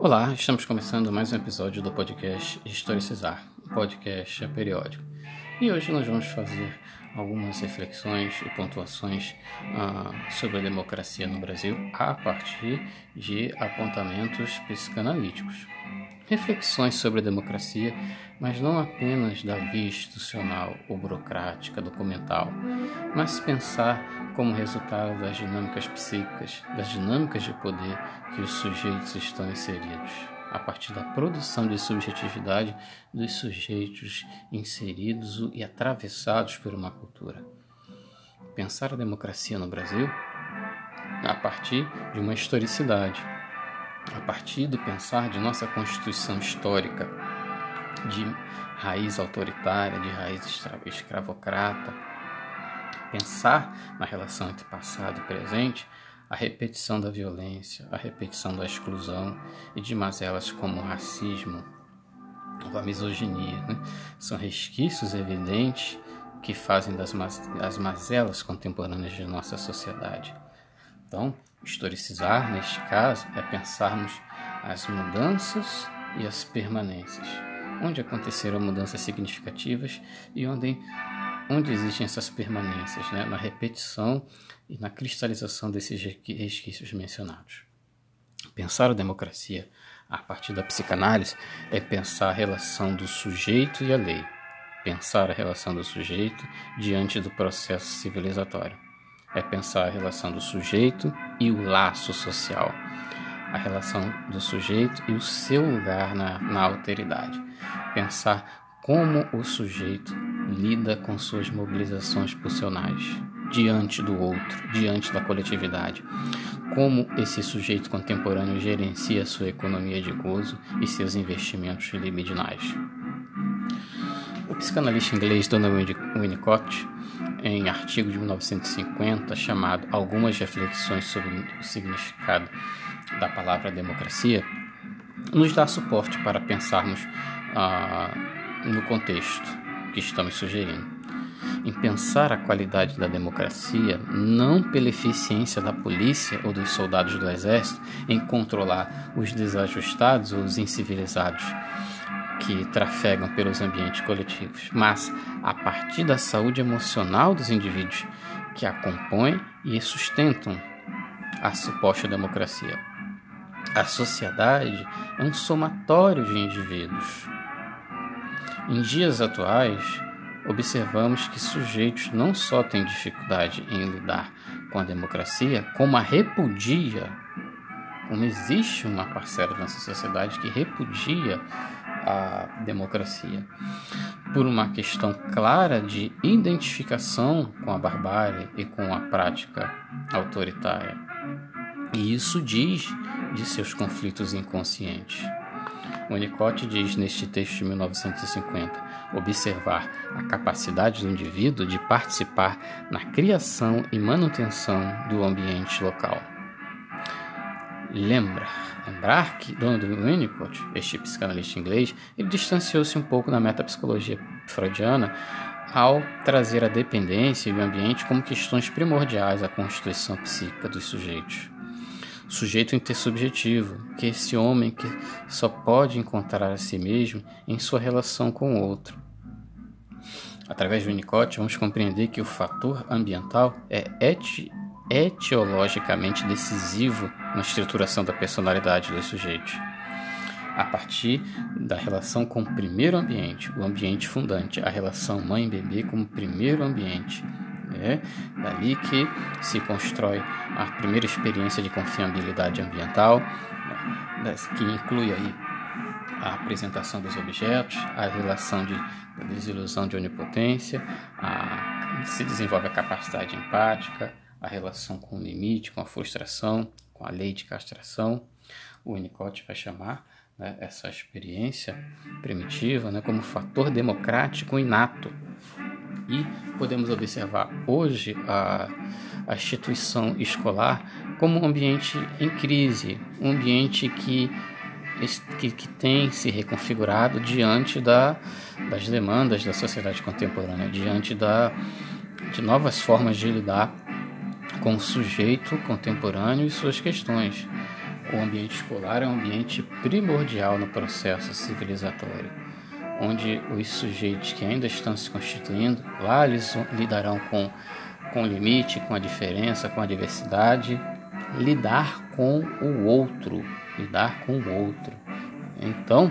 Olá, estamos começando mais um episódio do podcast Historicizar, um podcast periódico. E hoje nós vamos fazer algumas reflexões e pontuações uh, sobre a democracia no Brasil a partir de apontamentos psicanalíticos. Reflexões sobre a democracia, mas não apenas da via institucional ou burocrática, documental, mas pensar como resultado das dinâmicas psíquicas, das dinâmicas de poder que os sujeitos estão inseridos a partir da produção de subjetividade dos sujeitos inseridos e atravessados por uma cultura. Pensar a democracia no Brasil a partir de uma historicidade, a partir do pensar de nossa constituição histórica, de raiz autoritária, de raiz escravocrata, pensar na relação entre passado e presente a repetição da violência, a repetição da exclusão e de mazelas como o racismo ou a misoginia. Né? São resquícios evidentes que fazem das as mazelas contemporâneas de nossa sociedade. Então, historicizar, neste caso, é pensarmos as mudanças e as permanências, onde aconteceram mudanças significativas e onde onde existem essas permanências, né? na repetição e na cristalização desses resquícios mencionados. Pensar a democracia a partir da psicanálise é pensar a relação do sujeito e a lei, pensar a relação do sujeito diante do processo civilizatório, é pensar a relação do sujeito e o laço social, a relação do sujeito e o seu lugar na, na alteridade, pensar como o sujeito lida com suas mobilizações pulsionais diante do outro, diante da coletividade. Como esse sujeito contemporâneo gerencia sua economia de gozo e seus investimentos libidinais. O psicanalista inglês Donald Winnicott, em artigo de 1950 chamado Algumas Reflexões sobre o Significado da Palavra Democracia, nos dá suporte para pensarmos ah, no contexto que estamos sugerindo. Em pensar a qualidade da democracia não pela eficiência da polícia ou dos soldados do exército em controlar os desajustados ou os incivilizados que trafegam pelos ambientes coletivos, mas a partir da saúde emocional dos indivíduos que a compõem e sustentam a suposta democracia. A sociedade é um somatório de indivíduos. Em dias atuais, observamos que sujeitos não só têm dificuldade em lidar com a democracia, como a repudia, como existe uma parcela da nossa sociedade que repudia a democracia, por uma questão clara de identificação com a barbárie e com a prática autoritária. E isso diz de seus conflitos inconscientes. Winnicott diz neste texto de 1950: observar a capacidade do indivíduo de participar na criação e manutenção do ambiente local. Lembra, lembrar que Donald Winnicott, este psicanalista inglês, ele distanciou-se um pouco da metapsicologia freudiana ao trazer a dependência e o ambiente como questões primordiais à constituição psíquica dos sujeitos sujeito intersubjetivo, que é esse homem que só pode encontrar a si mesmo em sua relação com o outro. Através do Winnicott, vamos compreender que o fator ambiental é eti etiologicamente decisivo na estruturação da personalidade dos sujeitos. A partir da relação com o primeiro ambiente, o ambiente fundante, a relação mãe-bebê como primeiro ambiente, é dali que se constrói a primeira experiência de confiabilidade ambiental, né, que inclui aí a apresentação dos objetos, a relação de desilusão de onipotência, a, se desenvolve a capacidade empática, a relação com o limite, com a frustração, com a lei de castração. O Winnicott vai chamar né, essa experiência primitiva né, como fator democrático inato e podemos observar hoje a, a instituição escolar como um ambiente em crise, um ambiente que, que, que tem se reconfigurado diante da, das demandas da sociedade contemporânea, diante da, de novas formas de lidar com o sujeito contemporâneo e suas questões. o ambiente escolar é um ambiente primordial no processo civilizatório, onde os sujeitos que ainda estão se constituindo, lá eles lidarão com, com o limite, com a diferença, com a diversidade, lidar com o outro, lidar com o outro. Então,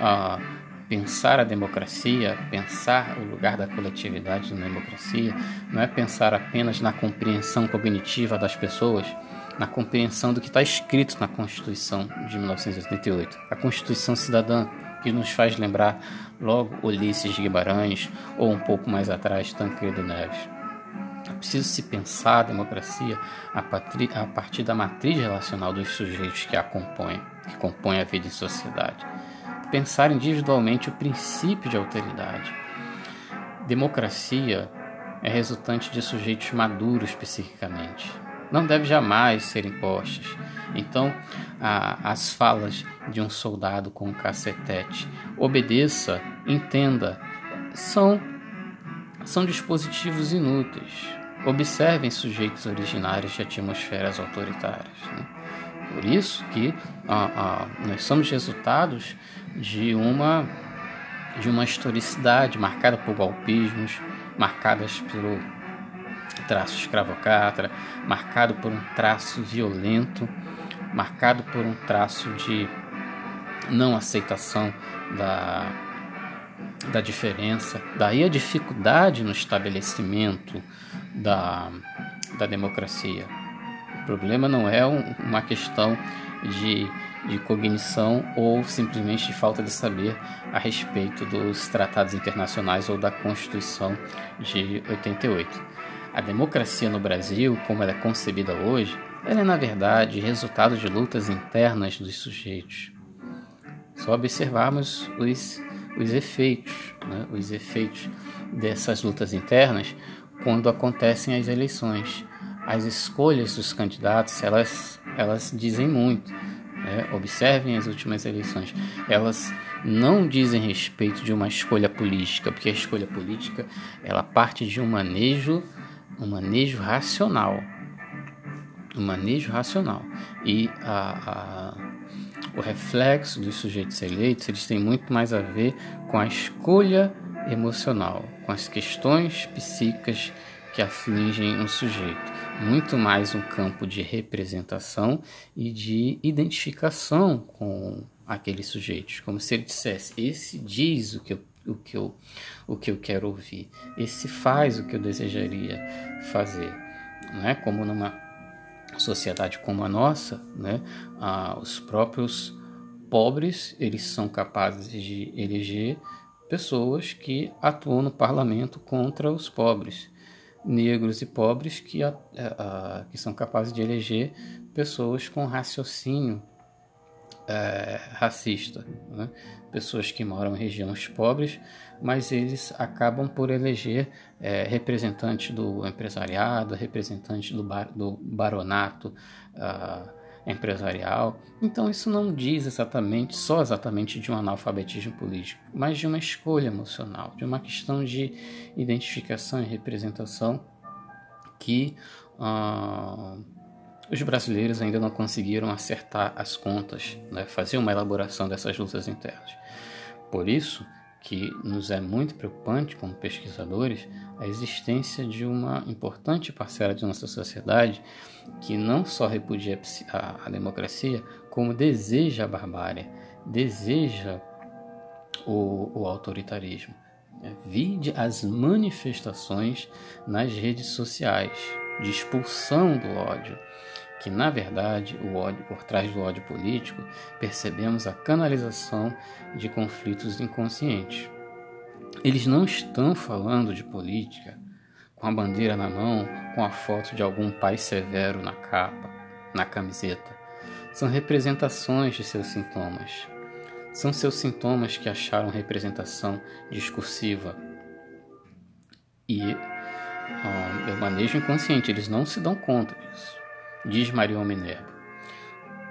ah, pensar a democracia, pensar o lugar da coletividade na democracia, não é pensar apenas na compreensão cognitiva das pessoas, na compreensão do que está escrito na Constituição de 1988, a Constituição Cidadã, que nos faz lembrar logo Ulisses Guimarães ou um pouco mais atrás Tancredo Neves. É preciso se pensar a democracia a partir da matriz relacional dos sujeitos que a compõem, que compõem a vida em sociedade pensar individualmente o princípio de alteridade. Democracia é resultante de sujeitos maduros psiquicamente. Não deve jamais ser impostas. Então, a, as falas de um soldado com um cacetete, obedeça, entenda, são, são dispositivos inúteis. Observem sujeitos originários de atmosferas autoritárias. Né? Por isso que ah, ah, nós somos resultados de uma de uma historicidade marcada por golpismos, marcadas pelo traço escravocrata, marcado por um traço violento, marcado por um traço de não aceitação da, da diferença, daí a dificuldade no estabelecimento da, da democracia. Problema não é um, uma questão de de cognição ou simplesmente de falta de saber a respeito dos tratados internacionais ou da Constituição de 88. A democracia no Brasil, como ela é concebida hoje, ela é na verdade resultado de lutas internas dos sujeitos. Só observarmos os, os efeitos, né? os efeitos dessas lutas internas quando acontecem as eleições. As escolhas dos candidatos, elas, elas dizem muito é, observem as últimas eleições. Elas não dizem respeito de uma escolha política, porque a escolha política ela parte de um manejo, um manejo racional, um manejo racional. E a, a, o reflexo dos sujeitos eleitos eles têm muito mais a ver com a escolha emocional, com as questões psíquicas que afligem um sujeito muito mais um campo de representação e de identificação com aqueles sujeitos, como se ele dissesse: esse diz o que eu, o que eu, o que eu quero ouvir, esse faz o que eu desejaria fazer, né? Como numa sociedade como a nossa, né? Ah, os próprios pobres eles são capazes de eleger pessoas que atuam no parlamento contra os pobres negros e pobres que, a, que são capazes de eleger pessoas com raciocínio é, racista, né? pessoas que moram em regiões pobres, mas eles acabam por eleger é, representantes do empresariado, representantes do, bar, do baronato, uh, empresarial. Então isso não diz exatamente, só exatamente de um analfabetismo político, mas de uma escolha emocional, de uma questão de identificação e representação que uh, os brasileiros ainda não conseguiram acertar as contas, né, fazer uma elaboração dessas lutas internas. Por isso que nos é muito preocupante como pesquisadores a existência de uma importante parcela de nossa sociedade que não só repudia a, a democracia, como deseja a barbárie, deseja o, o autoritarismo. Vide as manifestações nas redes sociais de expulsão do ódio, que na verdade o ódio por trás do ódio político percebemos a canalização de conflitos inconscientes. Eles não estão falando de política com a bandeira na mão, com a foto de algum pai severo na capa, na camiseta. São representações de seus sintomas. São seus sintomas que acharam representação discursiva. E um, eu manejo inconsciente, eles não se dão conta disso. Diz Marion Minerva.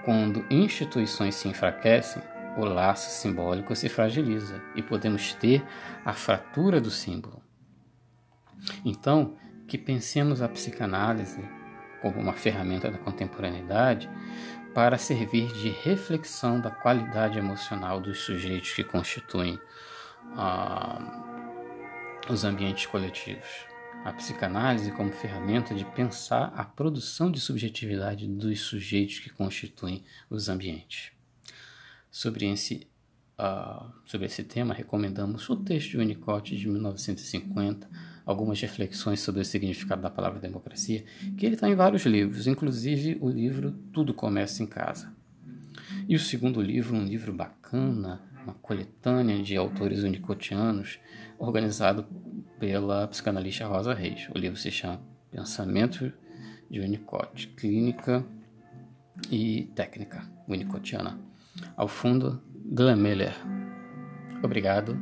Quando instituições se enfraquecem, o laço simbólico se fragiliza e podemos ter a fratura do símbolo. Então, que pensemos a psicanálise como uma ferramenta da contemporaneidade para servir de reflexão da qualidade emocional dos sujeitos que constituem ah, os ambientes coletivos. A psicanálise como ferramenta de pensar a produção de subjetividade dos sujeitos que constituem os ambientes. Sobre esse, uh, sobre esse tema, recomendamos o texto de Winnicott de 1950, algumas reflexões sobre o significado da palavra democracia, que ele está em vários livros, inclusive o livro Tudo Começa em Casa. E o segundo livro, um livro bacana, uma coletânea de autores unicotianos, organizado pela psicanalista Rosa Reis. O livro se chama Pensamento de Winnicott, Clínica e Técnica Winnicottiana. Ao fundo, Glenn Miller. Obrigado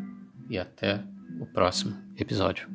e até o próximo episódio.